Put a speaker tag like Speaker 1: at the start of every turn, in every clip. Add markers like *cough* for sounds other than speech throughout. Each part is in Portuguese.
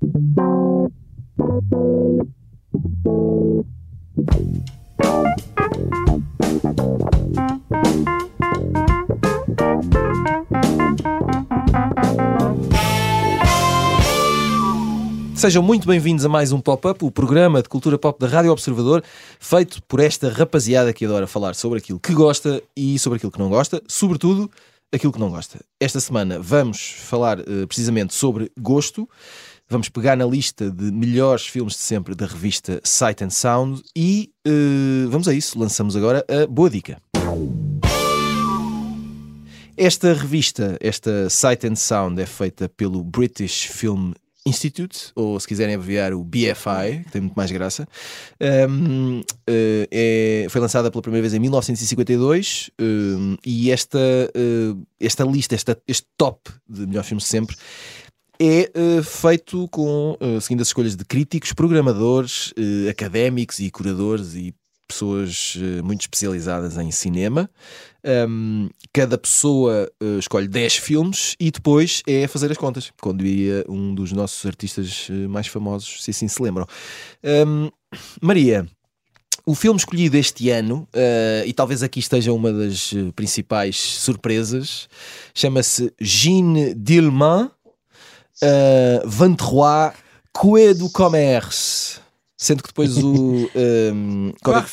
Speaker 1: Sejam muito bem-vindos a mais um Pop-Up, o programa de cultura pop da Rádio Observador, feito por esta rapaziada que adora falar sobre aquilo que gosta e sobre aquilo que não gosta, sobretudo aquilo que não gosta. Esta semana vamos falar uh, precisamente sobre gosto. Vamos pegar na lista de melhores filmes de sempre da revista Sight and Sound e uh, vamos a isso. Lançamos agora a boa dica. Esta revista, esta Sight and Sound, é feita pelo British Film Institute, ou se quiserem abreviar o BFI, que tem muito mais graça, um, uh, é, foi lançada pela primeira vez em 1952 um, e esta, uh, esta lista, esta, este top de melhores filmes de sempre é uh, feito com, seguindo as escolhas de críticos, programadores, académicos e curadores e pessoas uh, muito especializadas em cinema. Um, cada pessoa uh, escolhe 10 filmes e depois é fazer as contas, como diria um dos nossos artistas uh, mais famosos, se assim se lembram. Um, Maria, o filme escolhido este ano, e talvez aqui esteja uma das principais surpresas, chama-se Jean Dillman, uh, 23 Coué du Commerce. Sendo que depois o. *laughs* Um, código,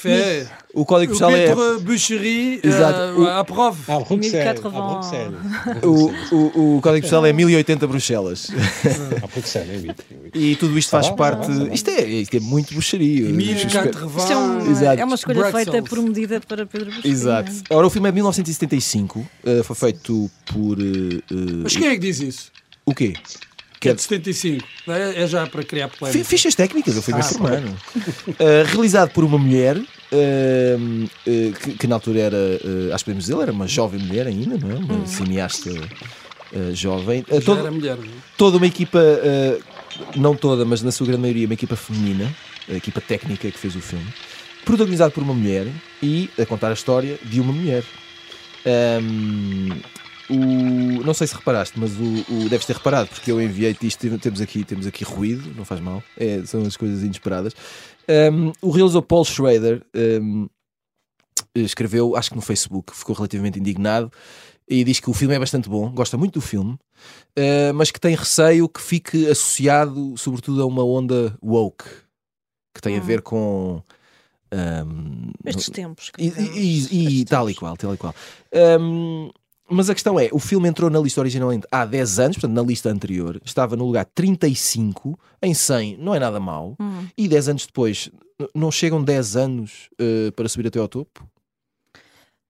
Speaker 1: o código postal é.
Speaker 2: Boucherie, Exato. Uh, à prova.
Speaker 3: Ah, Bruxelles.
Speaker 1: O, o, o código postal é 1080 Bruxelas. *laughs*
Speaker 3: Ah, Bruxelles, é
Speaker 1: E tudo isto faz ah, parte. Isto é, isto é muito bruxaria.
Speaker 2: 1080
Speaker 4: Isto é, um, é uma escolha Bruxelles. feita por medida para Pedro Bruxelas.
Speaker 1: Exato. Ora, o filme é de 1975. Uh, foi feito por. Uh,
Speaker 2: Mas quem é que diz isso?
Speaker 1: O quê?
Speaker 2: Que é de 75. É, é já para criar polémica.
Speaker 1: Fichas técnicas, eu fui ah, mestre humano. Uh, realizado por uma mulher. Uh, uh, que, que, na altura era, acho que podemos dizer, era uma jovem mulher ainda, não é? Uma hum. cineasta jovem.
Speaker 2: Todo, era mulher, é?
Speaker 1: Toda uma equipa, não toda, mas na sua grande maioria, uma equipa feminina, a equipa técnica que fez o filme, protagonizado por uma mulher e a contar a história de uma mulher. Um, o, não sei se reparaste, mas o, o deves ter reparado, porque eu enviei-te isto. Temos aqui, temos aqui ruído, não faz mal, é, são as coisas inesperadas. Um, o realizador Paul Schrader um, escreveu, acho que no Facebook, ficou relativamente indignado e diz que o filme é bastante bom, gosta muito do filme, uh, mas que tem receio que fique associado, sobretudo, a uma onda woke que tem hum. a ver com. Um,
Speaker 4: Estes tempos.
Speaker 1: E, e, e, e tal e qual, tal e qual. Um, mas a questão é, o filme entrou na lista originalmente há 10 anos, portanto, na lista anterior, estava no lugar 35, em 100, não é nada mau, hum. e 10 anos depois, não chegam 10 anos uh, para subir até ao topo?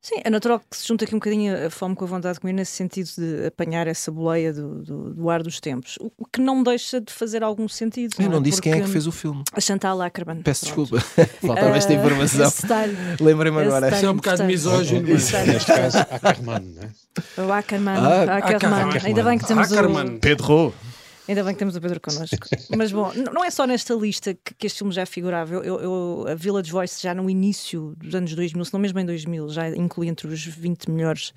Speaker 4: Sim, é natural que se junte aqui um bocadinho a fome com a vontade de comer, nesse sentido de apanhar essa boleia do, do, do ar dos tempos. O que não deixa de fazer algum sentido.
Speaker 1: Eu não,
Speaker 4: é?
Speaker 1: disse Porque quem é que fez o filme.
Speaker 4: A Chantal Ackerman.
Speaker 1: Peço Pronto. desculpa, *laughs* faltava esta ah, informação. Lembrei-me agora.
Speaker 2: Isso é um bocado misógino.
Speaker 3: Neste caso, Ackerman, não
Speaker 4: é? O Ackerman. Ah, Ackerman. Ackerman. Ainda bem que temos
Speaker 2: Ackerman.
Speaker 4: o...
Speaker 1: Pedro.
Speaker 4: Ainda bem que temos o Pedro connosco. Mas bom, não é só nesta lista que, que este filme já figurava. Eu, eu, a Village Voice, já no início dos anos 2000, se não mesmo em 2000, já inclui entre os 20 melhores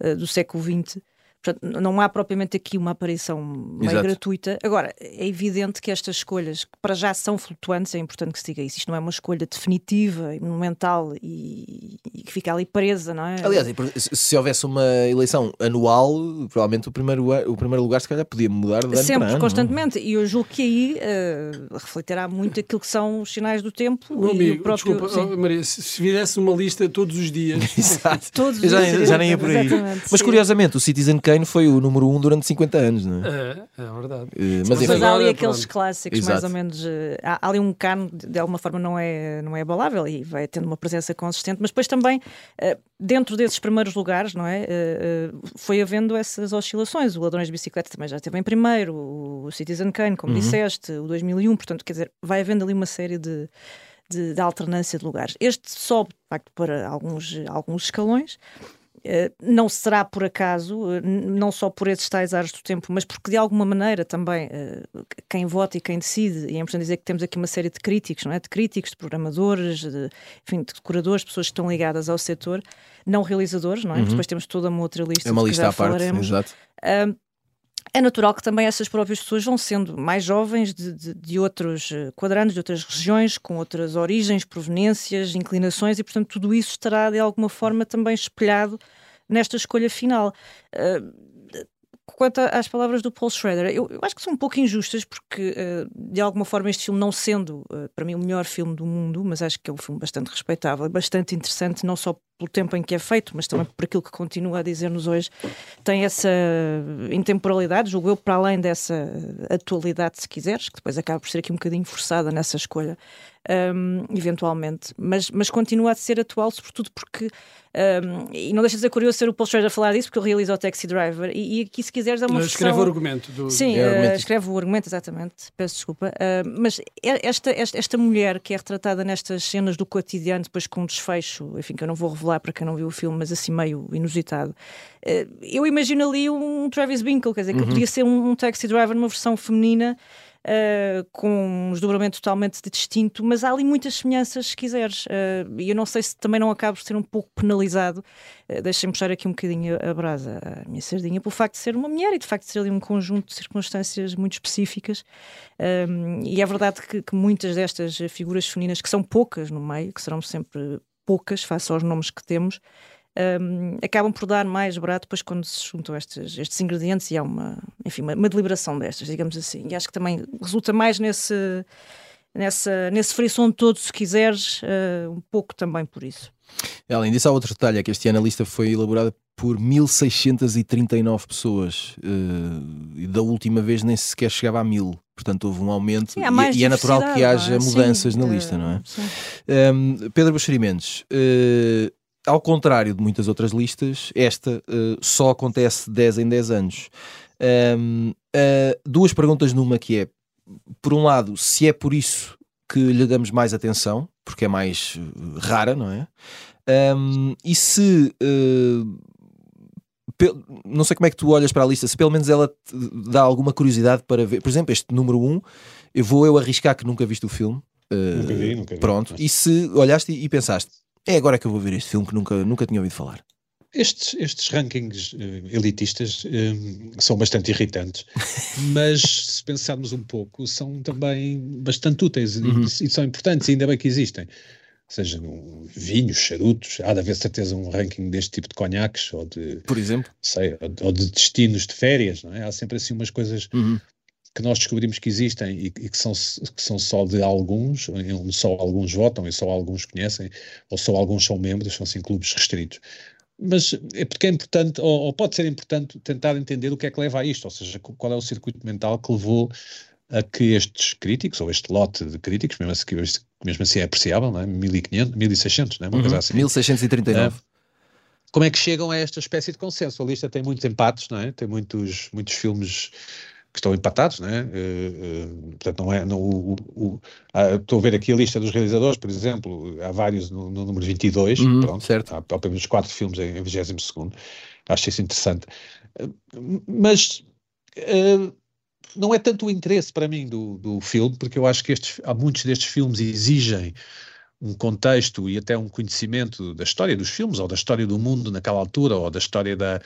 Speaker 4: uh, do século XX. Portanto, não há propriamente aqui uma aparição meio Exato. gratuita. Agora, é evidente que estas escolhas, que para já são flutuantes, é importante que se diga isso. Isto não é uma escolha definitiva e monumental e, e que fica ali presa, não é?
Speaker 1: Aliás, se houvesse uma eleição anual, provavelmente o primeiro, o primeiro lugar se calhar podia mudar de ano
Speaker 4: Sempre,
Speaker 1: ano,
Speaker 4: constantemente. Não? E eu julgo que aí uh, refletirá muito aquilo que são os sinais do tempo.
Speaker 2: Meu amigo,
Speaker 4: próprio,
Speaker 2: desculpa, oh, Maria, se, se fizesse uma lista todos os dias. *laughs*
Speaker 1: Exato.
Speaker 4: todos
Speaker 1: os já, dias. Já nem ia por aí. Mas curiosamente, o Citizen Kane foi o número 1 um durante 50 anos, não
Speaker 2: é? É, é verdade.
Speaker 1: Uh,
Speaker 4: mas, mas há ali aqueles pronto. clássicos, Exato. mais ou menos. Há, há, ali um cano, de alguma forma, não é, não é abalável e vai tendo uma presença consistente, mas depois também, uh, dentro desses primeiros lugares, não é? foi havendo essas oscilações. O Ladrões de Bicicleta também já esteve em primeiro, o Citizen Kane, como uhum. disseste, o 2001, portanto, quer dizer, vai havendo ali uma série de. De, de, alternância de lugares. Este sobe, de facto, para alguns, alguns escalões, eh, não será por acaso, eh, não só por esses tais ares do tempo, mas porque de alguma maneira também eh, quem vota e quem decide, e é importante dizer que temos aqui uma série de críticos, não é? De críticos, de programadores, de, enfim, de decoradores, pessoas que estão ligadas ao setor, não realizadores, não é? Uhum. Depois temos toda uma outra lista.
Speaker 1: É uma lista à parte, exato.
Speaker 4: É natural que também essas próprias pessoas vão sendo mais jovens de, de, de, outros eh, quadrantes, de outras regiões, com outras origens, proveniências, inclinações, e portanto tudo isso estará de alguma forma também espelhado nesta escolha final. Uh, quanto às palavras do Paul Schrader, eu, eu, acho que são um pouco injustas, porque uh, de alguma forma este filme, não sendo uh, para mim o melhor filme do mundo, mas acho que é um filme bastante respeitável, bastante interessante, não só pelo tempo em que é feito, mas também por aquilo que continua a dizer-nos hoje, tem essa intemporalidade, julgo eu, para além dessa atualidade, se quiseres, que depois acaba por ser aqui um bocadinho forçada nessa escolha um, eventualmente, mas, mas continua a ser atual, sobretudo porque, um, e não deixa de ser curioso ser o Paul Schrader a falar disso, porque ele realiza o Taxi Driver, e, e aqui, se quiseres, é uma
Speaker 2: versão... Escreve o argumento. Do...
Speaker 4: Sim, é argumento. Uh, escreve o argumento, exatamente, peço desculpa. Uh, mas esta, esta, esta mulher que é retratada nestas cenas do cotidiano, depois com um desfecho, enfim, que eu não vou revelar para quem não viu o filme, mas assim meio inusitado, uh, eu imagino ali um Travis Binkle, quer dizer, que uhum. podia ser um, um Taxi Driver numa versão feminina, uh, com um desdobramento totalmente distinto, mas há ali muitas semelhanças, se quiseres. Uh, e eu não sei se também não acabo por ser um pouco penalizado. Uh, Deixem-me puxar aqui um bocadinho a brasa à minha sardinha, pelo facto de ser uma mulher e de facto de ser ali um conjunto de circunstâncias muito específicas. Um, e é verdade que, que muitas destas figuras femininas, que são poucas no meio, que serão sempre poucas, face aos nomes que temos, um, acabam por dar mais barato depois quando se juntam estes, estes ingredientes e há uma, enfim, uma, uma, deliberação destas, digamos assim. E acho que também resulta mais nesse, nessa, nesse frisson todo, se quiseres, uh, um pouco também por isso.
Speaker 1: Além disso, há outro detalhe: é que este ano a lista foi elaborada por 1639 pessoas uh, e da última vez nem sequer chegava a mil. Portanto, houve um aumento
Speaker 4: sim,
Speaker 1: e, e, é natural que haja é? mudanças sim, na lista, não é? Um, Pedro Buxerimentos, uh, ao contrário de muitas outras listas, esta uh, só acontece 10 em 10 anos. Um, uh, duas perguntas numa que é, por um lado, se é por isso que lhe damos mais atenção, porque é mais uh, rara, não é? Um, e se não sei como é que tu olhas para a lista, se pelo menos ela te dá alguma curiosidade para ver, por exemplo, este número 1, um, eu vou eu arriscar que nunca viste o filme.
Speaker 3: Uh, nunca vi, nunca vi.
Speaker 1: Pronto, e se olhaste e, e pensaste, é agora que eu vou ver este filme que nunca, nunca tinha ouvido falar.
Speaker 3: Estes, estes rankings uh, elitistas uh, são bastante irritantes, *laughs* mas se pensarmos um pouco, são também bastante úteis uhum. e, e, são importantes, e ainda bem que existem. Seja no vinhos, charutos, há de haver certeza um ranking deste tipo de conhaques, ou de.
Speaker 1: Por exemplo?
Speaker 3: Sei, ou, ou de destinos de férias, não é? Há sempre assim umas coisas uhum que nós descobrimos que existem e, e, que, são, que são só de alguns, onde só alguns votam e só alguns conhecem, ou só alguns são membros, são assim clubes restritos. Mas é porque é importante, ou, ou, pode ser importante, tentar entender o que é que leva a isto, ou seja, qual é o circuito mental que levou a que estes críticos, ou este lote de críticos, mesmo assim, mesmo assim é apreciável, não é? 1500, 1600, não é? Uma
Speaker 1: uhum,
Speaker 3: coisa assim.
Speaker 1: 1639. É,
Speaker 3: como é que chegam a esta espécie de consenso? A lista tem muitos empates, não é? Tem muitos, muitos filmes que estão empatados, né? Uh, uh, portanto, não é. Não, o, o, ah, estou a ver aqui a lista dos realizadores, por exemplo, há vários no, no número 22,
Speaker 1: uhum, pronto, certo.
Speaker 3: há pelo menos quatro filmes em, em 22. Acho isso interessante. Uh, mas não é tanto o interesse para mim do, do filme, porque eu acho que estes, há muitos destes filmes exigem um contexto e até um conhecimento da história dos filmes, ou da história do mundo naquela altura, ou da história da,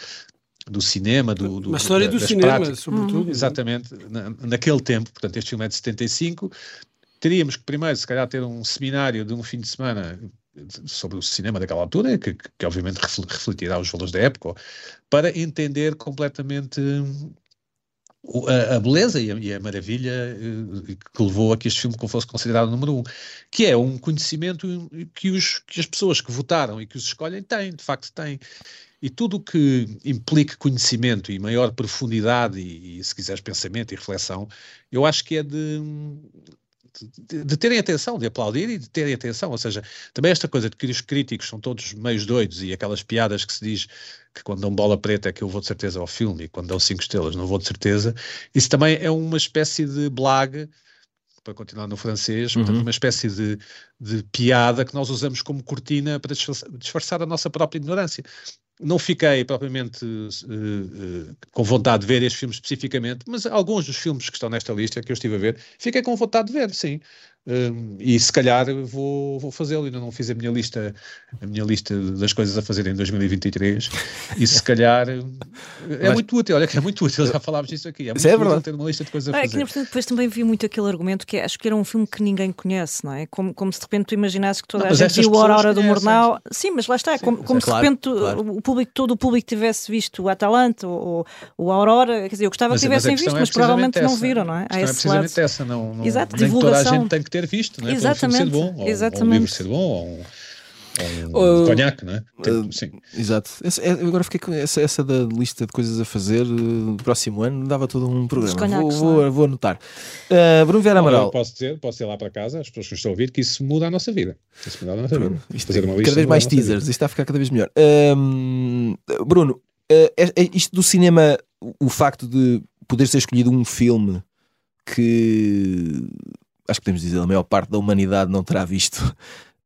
Speaker 3: do cinema, do, do
Speaker 2: uma história
Speaker 3: da,
Speaker 2: do cinema, práticas. sobretudo.
Speaker 3: Exatamente, na, naquele tempo, portanto, este filme é de 75. Teríamos que primeiro, se calhar, ter um seminário de um fim de semana sobre o cinema daquela altura, que, que obviamente refletirá os valores da época, para entender completamente a, a beleza e a, e a, maravilha eh, que levou a que este filme fosse considerado número um, que é um conhecimento que, os, que as pessoas que votaram e que os escolhem têm, de facto têm. E tudo o que implique conhecimento e maior profundidade e, e, se quiseres, pensamento e reflexão, eu acho que é de, de, de, terem atenção, de aplaudir e de terem atenção. Ou seja, também esta coisa de que os críticos são todos meios doidos e aquelas piadas que se diz que quando dão bola preta é que eu vou de certeza ao filme e quando dão cinco estrelas não vou de certeza, isso também é uma espécie de blague para continuar no francês, uhum. portanto, uma espécie de, de, piada que nós usamos como cortina para disfarçar, disfarçar a nossa própria ignorância. Não fiquei propriamente uh, uh, com vontade de ver este filme especificamente, mas alguns dos filmes que estão nesta lista que eu estive a ver, fiquei com vontade de ver, sim. Um, e se calhar vou, vou fazê-lo. Ainda não fiz a minha lista, a minha lista das coisas a fazer em 2023. E se calhar é Mas, muito útil. Olha que é muito útil, já falámos disso aqui. É muito é útil ter uma lista de coisas a fazer.
Speaker 4: É, que, depois também vi muito aquele argumento que é acho que era um filme que ninguém conhece, não é? Como, como se de repente tu imaginasses que toda não, a gente viu a Aurora do Mornal. Sim, mas lá está, Sim, como, como é se claro, de repente claro. o público, todo o público tivesse visto o Atalanta ou, ou a Aurora. Quer dizer, eu gostava que tivessem visto, é mas provavelmente essa. não viram, não é?
Speaker 3: Há é precisamente lado. essa, não, não, Exato, nem divulgação. toda a gente tem que ter visto, não é? Exatamente. Ser bom, ou, Exatamente. Ou um livro ser bom, ou um, um uh, conhaque, não é? uh, sim.
Speaker 1: Exato. Essa, é, agora fiquei com essa, essa da lista de coisas a fazer uh, do próximo ano, dava todo um programa. Vou, vou, é? vou, anotar. Uh, Bruno Vera Amaral.
Speaker 3: posso dizer, posso ir lá para casa, as pessoas que estão a ouvir, que isso muda a nossa vida. Isso muda a nossa vida.
Speaker 1: Isto, fazer uma lista cada vez mais teasers, isto está a ficar cada vez melhor. Um, Bruno, uh, é, é isto do cinema, o facto de poder ser escolhido um filme que acho que podemos dizer a maior parte da humanidade não terá visto,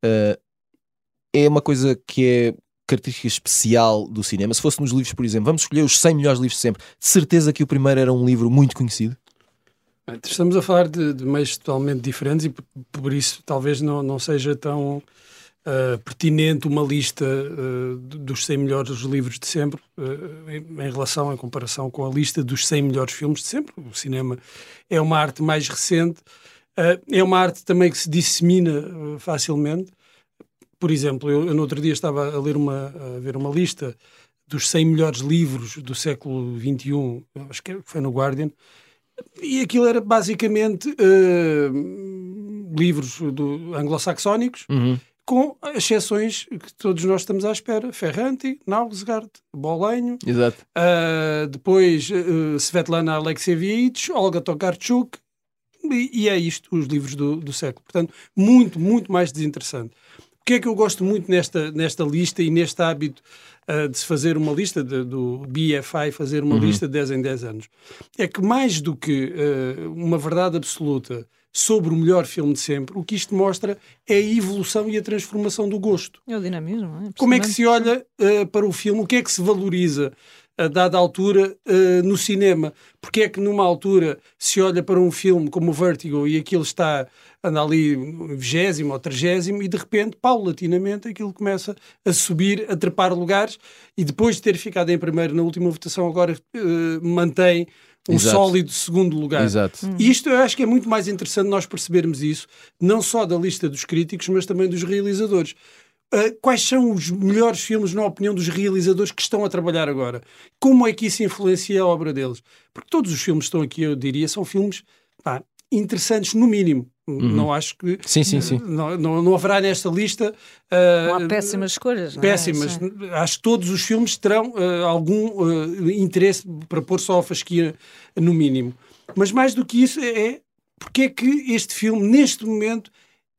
Speaker 1: uh, é uma coisa que é característica especial do cinema. Se fosse nos livros, por exemplo, vamos escolher os 100 melhores livros de sempre, de certeza que o primeiro era um livro muito conhecido?
Speaker 2: Estamos a falar de, de meios totalmente diferentes e por, isso talvez não, não seja tão uh, pertinente uma lista uh, dos 100 melhores livros de sempre uh, em, em, relação, em comparação com a lista dos 100 melhores filmes de sempre. O cinema é uma arte mais recente, é uma arte também que se dissemina facilmente. Por exemplo, eu, eu, no outro dia estava a ler uma, a ver uma lista dos 100 melhores livros do século XXI, acho que foi no Guardian, e aquilo era basicamente livros anglo-saxónicos, uhum com exceções que todos nós estamos à espera. Ferranti, Nausgard, Bolenho,
Speaker 1: Exato.
Speaker 2: Uh, depois uh, Svetlana Alexievich, Olga Tokarczuk, e, e, é isto, os livros do, do século. Portanto, muito, muito mais desinteressante. O que é que eu gosto muito nesta, nesta lista e neste hábito uh, de se fazer uma lista, de, do BFI fazer uma uhum. lista de 10 em 10 anos? É que mais do que uma verdade absoluta sobre o melhor filme de sempre, o que isto mostra é a evolução e a transformação do gosto.
Speaker 4: É o dinamismo.
Speaker 2: É Como é que se olha uh, para o filme? O que é que se valoriza a dada altura uh, no cinema? Porque é que numa altura se olha para um filme como o Vertigo e aquilo está anda ali vigésimo ou trigésimo e de repente, paulatinamente, aquilo começa a subir, a trepar lugares e depois de ter ficado em primeiro na última votação agora uh, mantém um Exato. sólido segundo lugar.
Speaker 1: Exato.
Speaker 2: E isto eu acho que é muito mais interessante nós percebermos isso, não só da lista dos críticos, mas também dos realizadores. Uh, quais são os melhores filmes, na opinião dos realizadores que estão a trabalhar agora? Como é que isso influencia a obra deles? Porque todos os filmes que estão aqui, eu diria, são filmes pá, interessantes, no mínimo. Uhum. Não acho que.
Speaker 1: Sim, sim, sim.
Speaker 2: Não, não, não haverá nesta lista.
Speaker 4: Uh, não há péssimas escolhas.
Speaker 2: É? Péssimas. É? Acho que todos os filmes terão uh, algum uh, interesse para pôr só a fasquia no mínimo. Mas mais do que isso, é, é porque é que este filme, neste momento,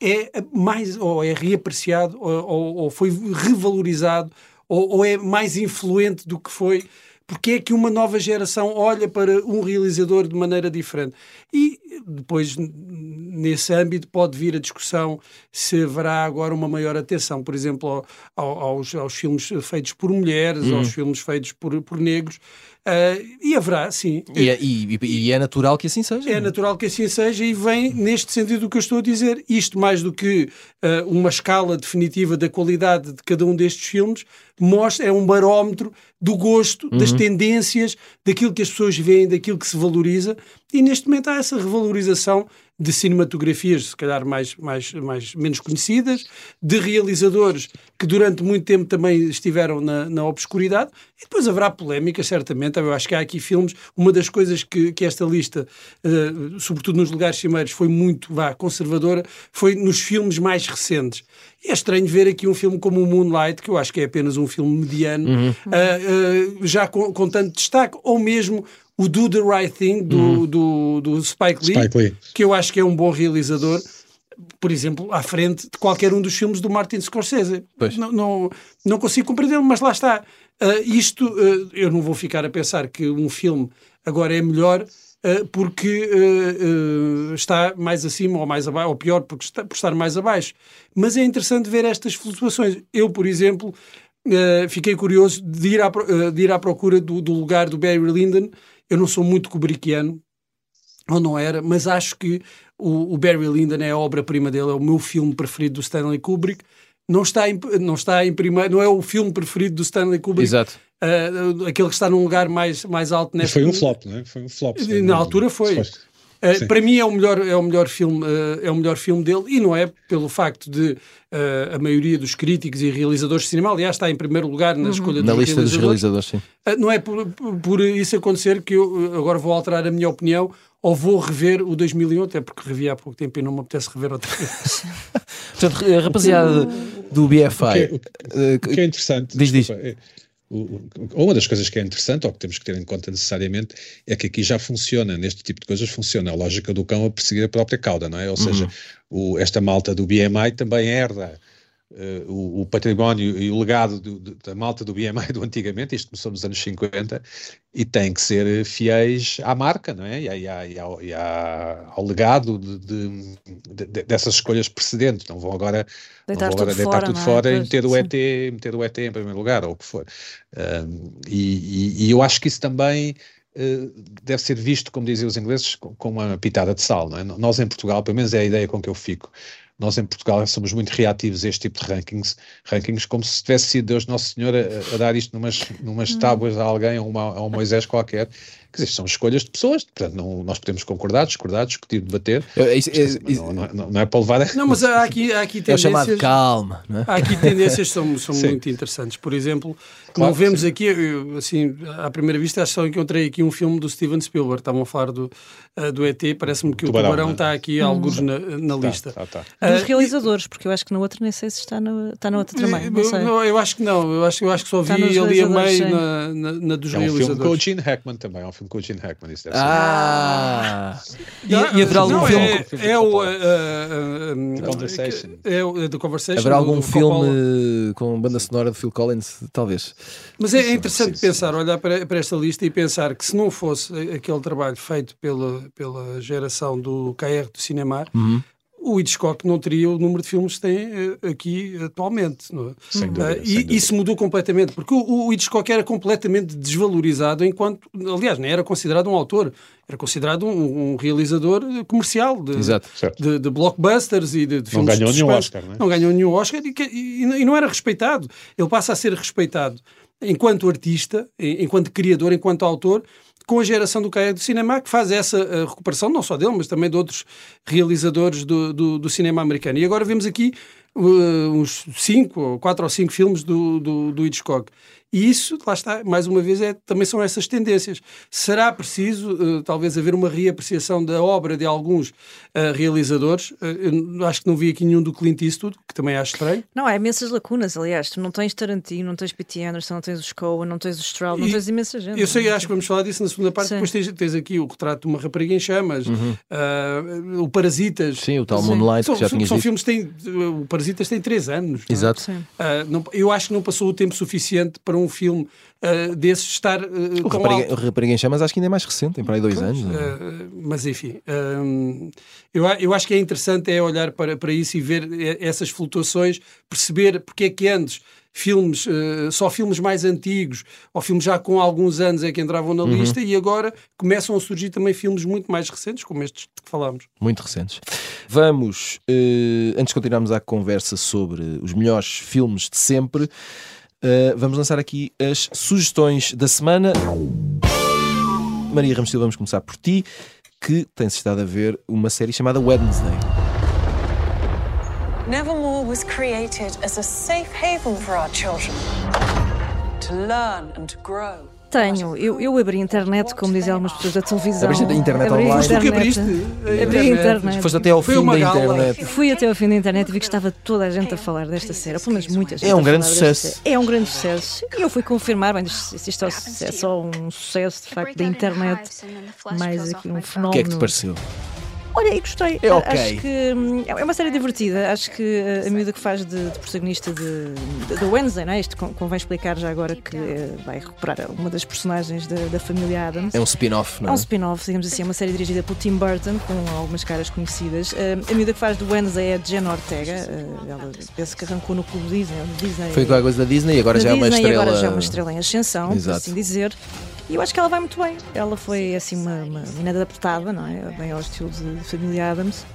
Speaker 2: é mais. ou é reapreciado, ou, ou, ou foi revalorizado, ou, ou é mais influente do que foi porque é que uma nova geração olha para um realizador de maneira diferente. E depois, nesse âmbito, pode vir a discussão se haverá agora uma maior atenção, por exemplo, ao, aos, aos, filmes feitos por mulheres, hum. aos filmes feitos por, por negros. Uh, e haverá, sim.
Speaker 1: E é, e, e é, natural que assim seja.
Speaker 2: É natural que assim seja e vem neste sentido do que eu estou a dizer. Isto mais do que uh, uma escala definitiva da qualidade de cada um destes filmes, mostra, é um barómetro do gosto, uhum. das tendências, daquilo que as pessoas veem, daquilo que se valoriza. E neste momento há essa revalorização de cinematografias, se calhar mais, mais, mais menos conhecidas, de realizadores que durante muito tempo também estiveram na, na obscuridade, e depois haverá polémica, certamente. Eu acho que há aqui filmes. Uma das coisas que, que esta lista, uh, sobretudo nos lugares cimeiros, foi muito vá, conservadora, foi nos filmes mais recentes. E é estranho ver aqui um filme como o Moonlight, que eu acho que é apenas um filme mediano, uhum. uh, uh, já com, com tanto destaque, ou mesmo o Do the Right Thing do, uhum. do, do Spike, Lee, Spike Lee, que eu acho que é um bom realizador, por exemplo, à frente de qualquer um dos filmes do Martin Scorsese. Não, não, não, consigo compreendê-lo, mas lá está. Uh, isto, uh, eu não vou ficar a pensar que um filme agora é melhor uh, porque está mais acima ou mais abaixo, ou pior, porque está, por estar mais abaixo. Mas é interessante ver estas flutuações. Eu, por exemplo, fiquei curioso de ir à, de ir à procura do, do lugar do Barry Lyndon eu não sou muito kubrickiano, ou não era, mas acho que o, o Barry Lyndon é a obra-prima dele, é o meu filme preferido do Stanley Kubrick. Não está em, não está em primeiro, não é o filme preferido do Stanley Kubrick.
Speaker 1: Exato.
Speaker 2: Uh, aquele que está num lugar mais, mais alto
Speaker 3: neste Foi um flop, não é? Foi um flop.
Speaker 2: Na altura foi. Uh, para mim é o melhor é o melhor filme uh, é o melhor filme dele e não é pelo facto de uh, a maioria dos críticos e realizadores de cinema aliás está em primeiro lugar na uhum. escolha
Speaker 1: na lista dos realizadores sim.
Speaker 2: não é por, por, isso acontecer que eu agora vou alterar a minha opinião ou vou rever o 2001 até porque revi há pouco tempo e não me apetece rever outra vez *laughs*
Speaker 1: portanto rapaziada do BFI o que
Speaker 3: é, o que é interessante
Speaker 1: diz, desculpa, diz.
Speaker 3: É, uma das coisas que é interessante, ou que temos que ter em conta necessariamente, é que aqui já funciona, neste tipo de coisas, funciona a lógica do cão a perseguir a própria cauda, não é? Ou seja, uhum. o, esta malta do BMI também herda uh, o, o, património e o legado do, do, da malta do BMI do antigamente, isto começou nos anos 50, e tem que ser fiéis à marca, não é? E, a, e, ao, e ao legado de, de, de, dessas escolhas precedentes. Não vão agora deitar, agora tudo, deitar fora, tudo fora e meter o, ET, meter o ET em primeiro lugar, ou o que for. E, e, eu acho que isso também uh, deve ser visto, como diziam os ingleses, com, com, uma pitada de sal. Não é? Nós em Portugal, pelo menos é a ideia com que eu fico, nós em Portugal somos muito reativos a este tipo de rankings, rankings como se tivesse sido Deus Nosso Senhor a, a dar isto numas, numas hum. tábuas a alguém, a, uma, a um Moisés qualquer. Quer dizer, são escolhas de pessoas, portanto, não, nós podemos concordar, discordar, discutir, debater. É, isso, é, isso, não, não, não, é para levar. *laughs*
Speaker 2: Não, mas há aqui, há aqui tendências.
Speaker 1: É chamado calma, não é?
Speaker 2: Há aqui tendências que são, *laughs* são muito interessantes. Por exemplo, claro, não vemos sim. aqui, eu, assim, à primeira vista, acho que só encontrei aqui um filme do Steven Spielberg. Estavam a falar do, uh, do ET, parece-me que tubarão, o Tubarão está aqui, hum. alguns na, na tá, lista.
Speaker 4: Tá, tá. Uh, Dos realizadores, porque eu acho que na outra nem sei se está, no, está na outra também. Não sei.
Speaker 2: Eu, eu acho que não, eu acho, eu acho que só vi ali a meio na, na, na, dos
Speaker 3: é um
Speaker 2: realizadores.
Speaker 3: filme com o Gene Hackman também, é um filme com o Gene Hackman
Speaker 1: isso deve ah. ser. E, e haverá algum não, filme.
Speaker 2: É, é o. Uh,
Speaker 3: The Conversation.
Speaker 2: É o The Conversation.
Speaker 1: Haverá algum filme com banda sonora de Phil Collins, talvez.
Speaker 2: Mas é, é interessante pensar, olhar para, para esta lista e pensar que se não fosse aquele trabalho feito pela, pela geração do KR do Cinema. Uhum o Hitchcock não teria o número de filmes que tem uh, aqui atualmente. Não é?
Speaker 3: sem dúvida, uh,
Speaker 2: e
Speaker 3: dúvida.
Speaker 2: isso mudou completamente, porque o, o, Hitchcock era completamente desvalorizado enquanto, aliás, nem era considerado um autor, era considerado um, um realizador comercial de, de, de, blockbusters e de, de
Speaker 3: filmes
Speaker 2: Não
Speaker 3: ganhou nenhum Oscar, não, é?
Speaker 2: não ganhou nenhum Oscar e, e, e não era respeitado. Ele passa a ser respeitado enquanto artista, enquanto criador, enquanto autor, com a geração do Caia do Cinema, que faz essa uh, recuperação, não só dele, mas também de outros realizadores do, do, do cinema americano. E agora vemos aqui uh, uns cinco, quatro ou cinco filmes do, do, do Hitchcock. E isso, lá está, mais uma vez, é, também são essas tendências. Será preciso, uh, talvez, haver uma reapreciação da obra de alguns uh, realizadores? Uh, acho que não vi aqui nenhum do Clint Eastwood, que também acho estranho.
Speaker 4: Não, há imensas lacunas, aliás. Tu não tens Tarantino, não tens P.T. Anderson, não tens o Coen, não tens o Stroud, não tens imensa gente.
Speaker 2: Eu sei, acho que vamos falar disso na segunda parte. Sim. Depois tens, tens, aqui o retrato de uma rapariga em chamas, uhum. o Parasitas.
Speaker 1: Sim, o tal Moonlight,
Speaker 2: são,
Speaker 1: que já tinha
Speaker 2: São filmes que têm... O Parasitas tem três anos.
Speaker 1: É? Exato.
Speaker 2: Não, eu acho que não passou o tempo suficiente para um filme uh, desses estar uh,
Speaker 1: o
Speaker 2: tão
Speaker 1: rapariga,
Speaker 2: alto.
Speaker 1: O Rapariga em Chamas acho que ainda é mais recente, tem para aí dois pois, anos.
Speaker 2: Uh, mas enfim, eu, eu acho que é interessante é olhar para, para isso e ver essas flutuações, perceber porque é que antes filmes, uh, só filmes mais antigos ou filmes já com alguns anos é que entravam na uhum. lista e agora começam a surgir também filmes muito mais recentes, como estes de que falámos.
Speaker 1: Muito recentes. Vamos, uh, antes de continuarmos a conversa sobre os melhores filmes de sempre, uh, vamos lançar aqui as sugestões da semana. Maria Ramos Silva, vamos começar por ti, que tens estado a ver uma série chamada Wednesday. Nevermore was created as a safe haven for our children to learn and to grow. Tenho, eu, eu abri a internet, como dizem algumas pessoas da televisão.
Speaker 2: Abriste
Speaker 1: a internet
Speaker 2: abri
Speaker 1: online?
Speaker 2: Internet, que abriste?
Speaker 4: Abri a internet.
Speaker 1: Foste até ao fim da internet.
Speaker 4: Fui até ao fim da internet e vi que estava toda a gente a falar desta série, pelo menos muita gente.
Speaker 1: É um grande sucesso.
Speaker 4: É um grande sucesso. E eu fui confirmar, bem, isto, isto é só um sucesso de facto da internet, mais aqui um fenómeno. O
Speaker 1: que é que te pareceu?
Speaker 4: Olha, e gostei.
Speaker 1: É okay.
Speaker 4: Acho que hum, é uma série divertida. Acho que a miúda que faz de, de protagonista de, de, de, Wednesday, não é? Isto convém explicar já agora que uh, vai recuperar uma das personagens da, da família Adams.
Speaker 1: É um spin-off, não é?
Speaker 4: É um spin-off, digamos assim. É uma série dirigida por Tim Burton, com algumas caras conhecidas. Uh, a miúda que faz de Wednesday é a Jen Ortega. Uh, ela penso que arrancou no clube Disney. Disney
Speaker 1: Foi com a coisa da Disney e agora já
Speaker 4: Disney,
Speaker 1: é uma estrela.
Speaker 4: E agora já é uma estrela em ascensão, Exato. por assim dizer. E eu acho que ela vai muito bem. Ela foi assim uma, uma inadaptada, não é? Bem ao estilo de Família Adams.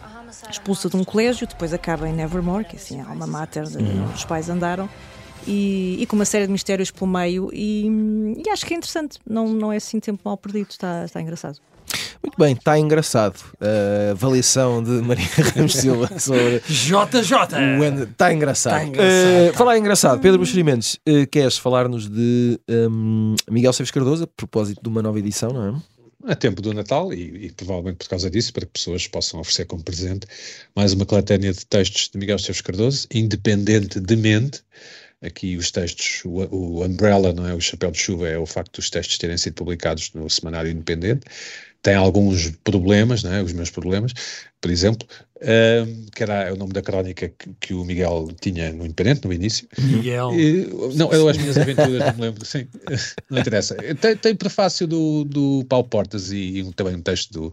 Speaker 4: Expulsa de um colégio, depois acaba em Nevermore, que assim é a alma mater de, uhum. onde os pais andaram. E, e, com uma série de mistérios pelo meio, e, e, acho que é interessante. Não, não é assim tempo mal perdido, está, está engraçado.
Speaker 1: Muito bem, está engraçado. A avaliação de Maria *laughs* Ramos Silva sobre.
Speaker 2: JJ!
Speaker 1: Está engraçado. Tá engraçado. Uh, falar engraçado, Pedro Buxerimentos, uh, queres falar-nos de um, Miguel Seves Cardoso a propósito de uma nova edição, não é?
Speaker 3: a tempo do Natal e, e, provavelmente por causa disso, para que pessoas possam oferecer como presente mais uma coletânea de textos de Miguel Esteves Cardoso, independentemente. Aqui os textos, o, o Umbrella, não é? O chapéu de chuva é o facto dos textos terem sido publicados no Semanário Independente tem alguns problemas, né, os meus problemas, por exemplo, que era o nome da crónica que, que, o Miguel tinha no Independente, no início.
Speaker 2: Miguel.
Speaker 3: não, eram as minhas aventuras, não me lembro, sim, não interessa. Tem, tem prefácio do, do Paulo Portas e, e também um texto do,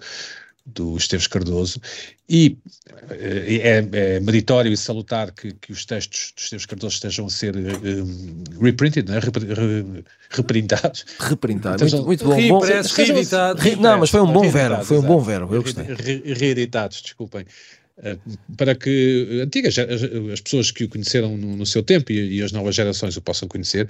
Speaker 3: do Esteves Cardoso, e eh, é, é meritório e salutar que, que, os textos do Esteves Cardoso estejam a ser um, reprinted, né? reprintados.
Speaker 1: Reprintados, muito, muito bom. bom
Speaker 2: reeditados.
Speaker 1: Re, não, mas foi um bom verbo, foi um bom verbo, eu gostei.
Speaker 3: Reeditados, desculpem. Uh, para que antigas as, as, pessoas que o conheceram no, no seu tempo e, e, as novas gerações o possam conhecer,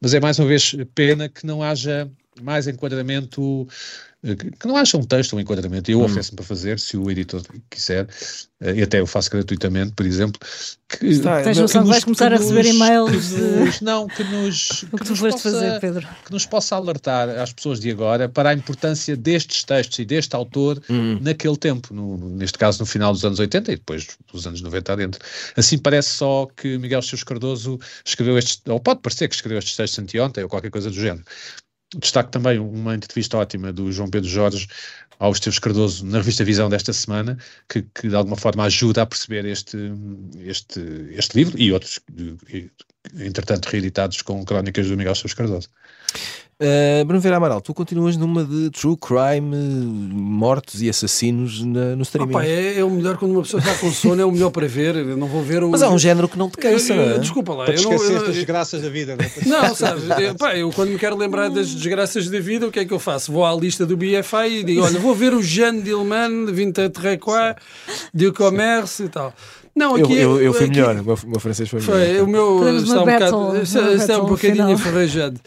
Speaker 3: mas é mais uma vez pena que não haja mais enquadramento eh, que não acha um texto, um enquadramento, eu hum. ofereço-me para fazer, se o editor quiser, eh, e até eu faço gratuitamente, por exemplo.
Speaker 4: Que, Está, que, que vais começar a receber e-mails.
Speaker 3: De... não, que nos. *laughs*
Speaker 4: o que, que tu foste fazer, Pedro?
Speaker 3: Que nos possa alertar às pessoas de agora para a importância destes textos e deste autor hum. naquele tempo, no, neste caso no final dos anos 80 e depois dos anos 90 adentro. Assim parece só que Miguel Seus Cardoso escreveu estes, ou pode parecer que escreveu estes textos anteontem ou qualquer coisa do género. Destaco também uma entrevista ótima do João Pedro Jorge ao Esteves Cardoso na revista Visão desta semana, que, que, de alguma forma ajuda a perceber este, este, este livro e outros, entretanto, reeditados com crónicas do Miguel Esteves Cardoso.
Speaker 1: Uh, Bruno Vera Amaral, tu continuas numa de true crime, mortos e assassinos na, no streaming.
Speaker 2: Opa, é, é, o melhor quando uma pessoa está com sono, é o melhor para ver. Eu não vou ver um...
Speaker 1: Mas há um género que não te cansa. Eu,
Speaker 2: eu, desculpa lá.
Speaker 3: Para
Speaker 2: eu
Speaker 3: não, eu, das desgraças da vida, não é? *laughs*
Speaker 2: Não, sabes, eu, pá, eu quando me quero lembrar das desgraças da vida, o que é que eu faço? Vou à lista do BFI e digo: olha, vou ver o Jeanne Dillman, de Vinta Terrequá, de comércio e tal.
Speaker 1: Não, aqui eu, eu, eu fui aqui, melhor, o meu, francês foi,
Speaker 2: foi
Speaker 1: melhor.
Speaker 2: O meu está um, bocado, está, está um bocadinho enferrujado.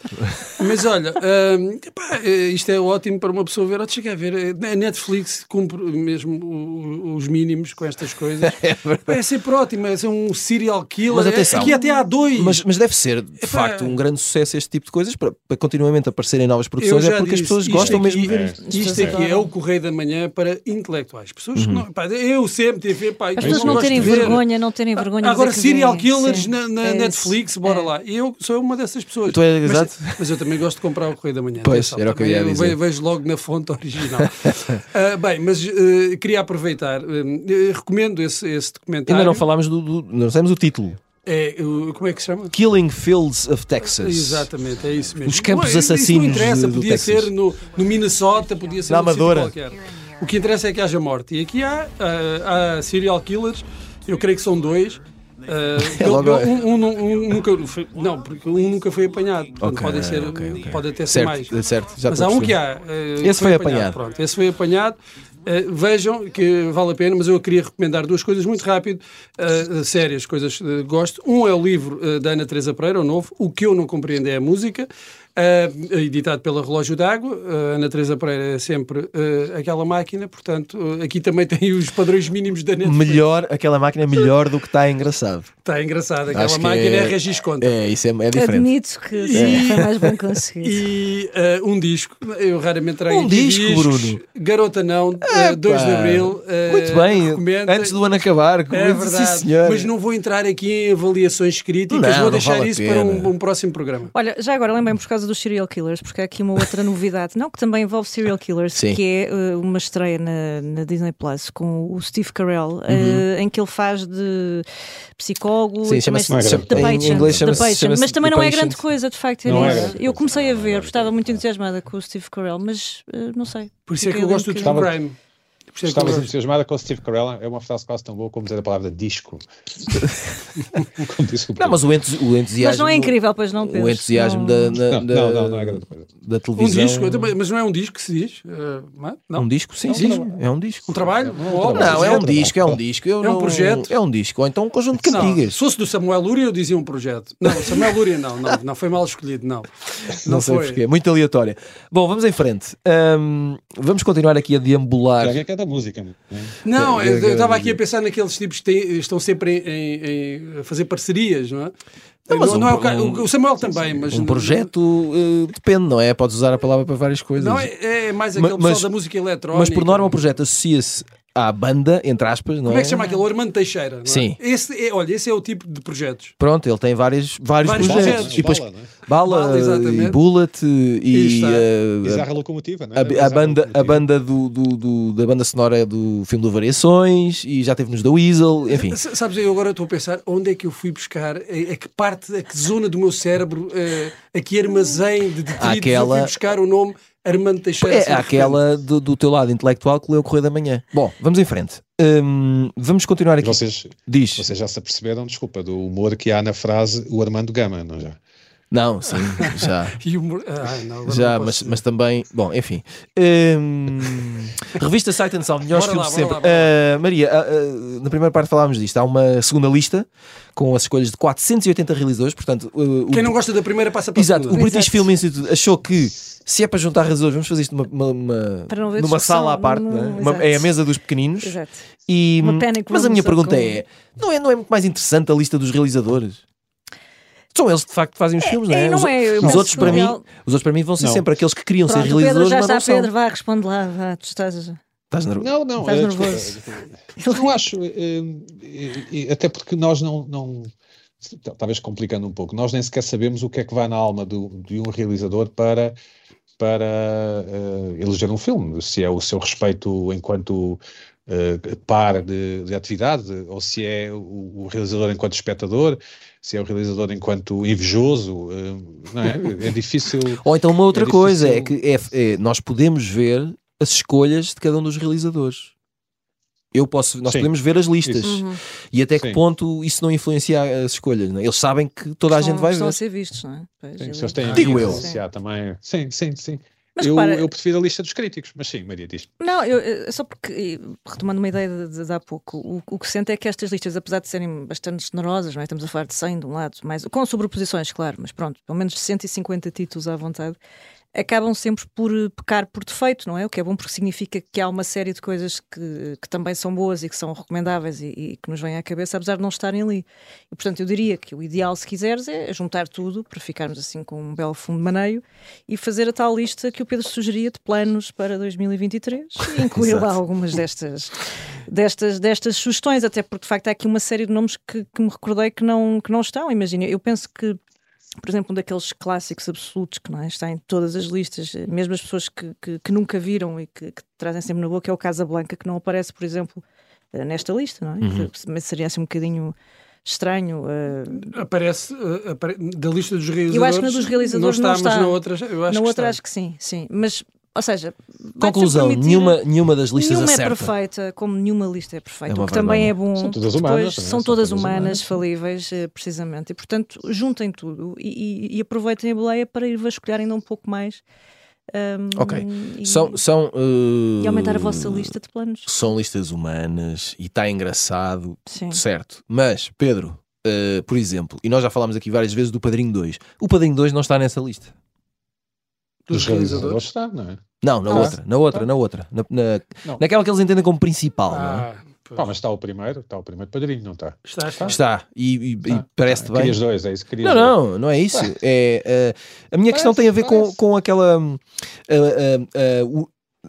Speaker 2: Mas olha, um, epá, isto é ótimo para uma pessoa ver. Oh, chega a ver, a Netflix cumpre mesmo os mínimos com estas coisas. *laughs* é, é sempre ótimo, é um serial killer. Mas atenção, aqui até há dois.
Speaker 1: Mas, mas deve ser, de epá, facto, um grande sucesso este tipo de coisas para, para continuamente aparecerem novas produções. É porque disse, as pessoas gostam aqui, mesmo de ver
Speaker 2: é, isto. Isto aqui é o Correio da Manhã para intelectuais. Pessoas uhum. que não, eu sempre tive, pá,
Speaker 4: as pessoas não terem ver vergonha, não terem vergonha.
Speaker 2: Agora, serial killers na, na é Netflix, bora é. lá. E eu sou uma dessas pessoas.
Speaker 1: Tu é, exato.
Speaker 2: Mas, mas, eu também gosto de comprar o Correio da Manhã.
Speaker 1: Pois, era o que eu ia dizer.
Speaker 2: Eu vejo logo na fonte original. uh, *laughs* bem, mas uh, queria aproveitar. Uh, recomendo esse, esse documentário.
Speaker 1: Ainda não falámos do, do. Não sabemos o título.
Speaker 2: É, como é que se chama?
Speaker 1: Killing Fields of Texas.
Speaker 2: Exatamente, é isso mesmo.
Speaker 1: Os campos assassinos.
Speaker 2: Isso não interessa, podia ser no, no Minnesota, podia ser
Speaker 1: na Amadora.
Speaker 2: qualquer. O que interessa é que haja morte. E aqui há, há serial killers eu creio que são dois. Uh, logo... um, um, um, nunca foi, não, porque um nunca foi apanhado. Okay, ser, okay, okay. pode até ser
Speaker 1: certo,
Speaker 2: mais.
Speaker 1: Certo,
Speaker 2: Mas há um que há. Uh,
Speaker 1: esse foi, foi apanhado. apanhado.
Speaker 2: Pronto, esse foi apanhado. Uh, vejam que vale a pena, mas eu queria recomendar duas coisas muito rápido, uh, sérias, coisas que gosto. Um é o livro da Ana Teresa Pereira, o novo, O que eu não compreendo é a música. Uh, editado pela Relógio d'Água. Uh, Ana Teresa Pereira é sempre uh, aquela máquina, portanto, aqui também *laughs* tem os padrões mínimos da Netflix.
Speaker 1: Melhor, aquela máquina é melhor do que está engraçado.
Speaker 2: Está engraçado, aquela Acho máquina é, é Regis Conta.
Speaker 1: É, isso é, é diferente.
Speaker 4: Admito que sim, foi mais bem conseguido.
Speaker 2: E um disco, eu raramente trago
Speaker 1: Um disco, discos. Bruno.
Speaker 2: Garota Não, é, 2 de Abril.
Speaker 1: Muito bem, antes do ano acabar.
Speaker 2: É verdade, sim, mas não vou entrar aqui em avaliações críticas, não, vou deixar vale isso para um, um, próximo programa.
Speaker 4: Olha, já agora lembrem por causa causa dos serial killers, porque há aqui uma outra novidade, não, que também envolve serial killers, Sim. que é uh, uma estreia na, na, Disney Plus com o Steve Carell, uh, uhum. em que ele faz de psicólogo
Speaker 1: Sim, chama-se
Speaker 4: em inglês chama mas também não é grande coisa, de facto. É eu comecei a ver, estava muito entusiasmada com o Steve Carell, mas uh, não sei.
Speaker 2: Por isso é que eu gosto do True Crime.
Speaker 3: Estavas
Speaker 2: eu gosto.
Speaker 3: entusiasmada com o Steve Carell, é uma frase quase tão boa como dizer a palavra disco. *laughs* como disse o
Speaker 1: Não, mas o, entus- o entusiasmo.
Speaker 4: Mas não é incrível, pois não, Pedro?
Speaker 1: O entusiasmo
Speaker 4: Não-
Speaker 1: da, da,
Speaker 3: Não,
Speaker 1: da,
Speaker 3: não, não, não é grande coisa.
Speaker 1: da
Speaker 2: Um
Speaker 1: televisão.
Speaker 2: disco, mas não é um disco que se diz? eh, não é? Não?
Speaker 1: Um disco? Sim,
Speaker 3: É um
Speaker 1: sim,
Speaker 3: trabalho.
Speaker 1: é um disco.
Speaker 2: Um trabalho?
Speaker 3: Não,
Speaker 1: é um
Speaker 3: trabalho.
Speaker 1: disco, é um disco. Eu
Speaker 2: É um
Speaker 1: não-
Speaker 2: projeto?
Speaker 1: É um disco, ou então um conjunto de cantigas.
Speaker 2: se fosse do Samuel Lúria, eu dizia um projeto. Não, Samuel Lúria não, não, não foi mal escolhido, não.
Speaker 1: Não, sei
Speaker 2: foi.
Speaker 1: porquê, muito aleatória. Bom, vamos em frente. Vamos continuar aqui a deambular.
Speaker 3: Já é que é da música. não é?
Speaker 2: Não,
Speaker 1: É,
Speaker 2: eu estava
Speaker 1: é,
Speaker 2: aqui a pensar naqueles tipos que têm- estão sempre em, em- a fazer parcerias, não é?
Speaker 1: Não, mas
Speaker 2: Não,
Speaker 1: um-
Speaker 2: não é o, ca-
Speaker 1: um-
Speaker 2: o Samuel também, mas
Speaker 1: Um projeto eh, depende, não é? Podes usar a palavra para várias coisas.
Speaker 2: Não, é, é mais
Speaker 1: Ma-
Speaker 2: aquele
Speaker 1: mas-
Speaker 2: pessoal da música eletrónica.
Speaker 1: Mas por norma o projeto associa-se à banda, entre aspas, não
Speaker 2: Como
Speaker 1: é?
Speaker 2: é que se chama aquele? O Armando Teixeira. não é?
Speaker 1: Sim.
Speaker 2: Esse é, olha, esse é o tipo de projetos.
Speaker 1: Pronto, ele tem vários, vários,
Speaker 2: Vários
Speaker 1: projetos.
Speaker 2: projetos.
Speaker 1: E depois
Speaker 3: Bala, não é?
Speaker 1: Bala,
Speaker 2: Bala, exatamente.
Speaker 1: e Bullet e
Speaker 2: está.
Speaker 1: eh,
Speaker 3: Bizarra locomotiva, não é?
Speaker 1: a, a
Speaker 3: Bizarra
Speaker 1: banda, a
Speaker 3: locomotiva.
Speaker 1: banda do, do- do- da banda sonora do filme do Variações e já teve nos da Weasel, enfim.
Speaker 2: S- Sabes, eu agora estou a pensar onde é que eu fui buscar, a, a que parte, a que zona do meu cérebro, eh, a que armazém de detritos eu fui buscar o nome Armando Teixeira.
Speaker 1: É aquela do, do teu lado intelectual que leu o Correio da Manhã. Bom, vamos em frente. Hum, vamos continuar aqui.
Speaker 3: Vocês,
Speaker 1: Diz.
Speaker 3: vocês já se aperceberam, desculpa, do humor que há na frase o Armando Gama, não já?
Speaker 1: Não, sim, já.
Speaker 2: repente. *laughs* O humor- Ai, não, agora
Speaker 1: Já, mas, mas também, bom, enfim. Hum, revista Sight and Sound, melhores filmes
Speaker 2: bora
Speaker 1: sempre.
Speaker 2: lá,
Speaker 1: Ah, Maria, ah, ah, na primeira parte falámos disto. Há uma segunda lista com as escolhas de 480 realizadores, portanto, ah, o,
Speaker 2: Quem não gosta da primeira passa para
Speaker 1: Exato,
Speaker 2: a
Speaker 1: o
Speaker 2: segunda.
Speaker 1: British
Speaker 4: Exato.
Speaker 1: Film Institute achou que se é para juntar realizadores, vamos fazer isto numa, uma- uma- numa sala à parte,
Speaker 4: não-
Speaker 1: não é?
Speaker 4: não-
Speaker 1: Uma- é a mesa dos pequeninos.
Speaker 4: Exato.
Speaker 1: E, mas a minha pergunta
Speaker 4: com-
Speaker 1: é, não é: não é muito mais interessante a lista dos realizadores? São eles que de facto fazem os filmes, não é?
Speaker 4: é, não
Speaker 1: os,
Speaker 4: é, eu
Speaker 1: os
Speaker 4: penso
Speaker 1: outros para mim, os outros para mim vão ser
Speaker 3: Não.
Speaker 1: sempre aqueles que queriam ser
Speaker 4: Pronto, Pedro
Speaker 1: realizadores,
Speaker 4: já
Speaker 1: mas
Speaker 4: está,
Speaker 1: não.
Speaker 4: Pedro, vá, responde lá, vá, tu estás...
Speaker 1: Estás nervoso?
Speaker 3: Não, não.
Speaker 4: Estás
Speaker 3: eh,
Speaker 4: nervoso.
Speaker 3: desculpa, Não acho, eh, até porque nós não, não, talvez complicando um pouco, nós nem sequer sabemos o que é que vai na alma do, de um realizador para, para eh, eleger um filme, se é o seu respeito enquanto eh, par de, de atividade, ou se é o, o realizador enquanto espectador, se é o realizador enquanto invejoso, eh, não é? É difícil. *laughs*
Speaker 1: Ou então uma outra
Speaker 3: É
Speaker 1: coisa é que é- é- nós podemos ver as escolhas de cada um dos realizadores. Eu posso, nós
Speaker 3: Sim.
Speaker 1: podemos ver as listas.
Speaker 4: Uhum.
Speaker 1: e até que
Speaker 3: Sim.
Speaker 1: ponto isso não influencia as escolhas. não é? Eles sabem que toda a
Speaker 4: Estão-
Speaker 1: gente vai
Speaker 4: estão
Speaker 1: ver.
Speaker 4: a ser vistos, não é? Pois,
Speaker 3: Sim, eles têm
Speaker 1: Digo eu.
Speaker 3: também. Sim, sim, sim.
Speaker 4: Mas
Speaker 3: eu,
Speaker 4: repara-
Speaker 3: eu prefiro a lista dos críticos, mas sim, Maria diz.
Speaker 4: Não, eu, só porque, retomando uma ideia de, de, há pouco, o, o que sinto é que estas listas, apesar de serem bastante generosas, não é? estamos a falar de 100 de um lado, mais, com sobreposições, claro, mas pronto, pelo menos 150 títulos à vontade, acabam sempre por eh, pecar por defeito, não é? O que é bom porque significa que há uma série de coisas que, que também são boas e que são recomendáveis e, e que nos vêm à cabeça, apesar de não estarem ali. E portanto eu diria que o ideal, se quiseres, é juntar tudo para ficarmos assim com um belo fundo de maneio e fazer a tal lista que o Pedro sugeria de planos para 2023 e *laughs* incluir lá algumas destas, destas, destas sugestões, até porque de facto há aqui uma série de nomes que, que me recordei que não, que não estão. Imagina, eu penso que por exemplo, um daqueles clássicos absolutos que não é? está em todas as listas, eh, mesmo as pessoas que, que, que nunca viram e que, que trazem sempre na boca, é o Casa Blanca, que não aparece, por exemplo, eh, nesta lista, não é?
Speaker 1: Uhum.
Speaker 4: Que Mas seria assim um bocadinho estranho. eh,
Speaker 2: Aparece, eh, apare- da lista dos realizadores.
Speaker 4: Eu acho que na dos realizadores
Speaker 2: não
Speaker 4: não
Speaker 2: está, mas
Speaker 4: está.
Speaker 2: na outra, eu acho
Speaker 4: na
Speaker 2: que
Speaker 4: outra
Speaker 2: está.
Speaker 4: acho que sim, sim. Mas, ou seja,
Speaker 1: Conclusão:
Speaker 4: permitir-
Speaker 1: nenhuma, nenhuma das listas
Speaker 4: Nenhuma é
Speaker 1: acerta.
Speaker 4: perfeita, como nenhuma lista é perfeita.
Speaker 1: É
Speaker 4: o que também é bom.
Speaker 3: São todas
Speaker 4: depois
Speaker 3: humanas, é?
Speaker 4: São
Speaker 3: São
Speaker 4: todas
Speaker 3: todas
Speaker 4: humanas,
Speaker 3: humanas.
Speaker 4: falíveis, eh, precisamente. E portanto, juntem tudo e, e- e aproveitem a boleia para ir vasculhar ainda um pouco mais. ahm,
Speaker 1: Ok.
Speaker 4: E,
Speaker 1: São, são, uh,
Speaker 4: e aumentar a vossa lista de planos.
Speaker 1: São listas humanas e está engraçado,
Speaker 4: Sim.
Speaker 1: certo. Mas, Pedro, uh, por exemplo, e nós já falámos aqui várias vezes do Padrinho 2. O Padrinho 2 não está nessa lista.
Speaker 2: Dos
Speaker 3: Dos
Speaker 2: realizadores.
Speaker 3: realizadores está, não é?
Speaker 1: Não, na
Speaker 3: Ah.
Speaker 1: outra, na outra, na outra. Na, na-
Speaker 3: Não.
Speaker 1: naquela que eles entendem como principal, não é?
Speaker 2: Ah.
Speaker 3: Pá, mas está o primeiro, está o primeiro padrinho, não está?
Speaker 2: está, está.
Speaker 1: Está, e, e- e
Speaker 3: Ah,
Speaker 1: parece-te bem.
Speaker 3: Querias dois, é isso? Querias
Speaker 1: Não,
Speaker 3: dois.
Speaker 1: não, não é isso. É, eh, a minha questão tem a ver com,
Speaker 3: parece.
Speaker 1: com aquela. ah, ah, ah, o-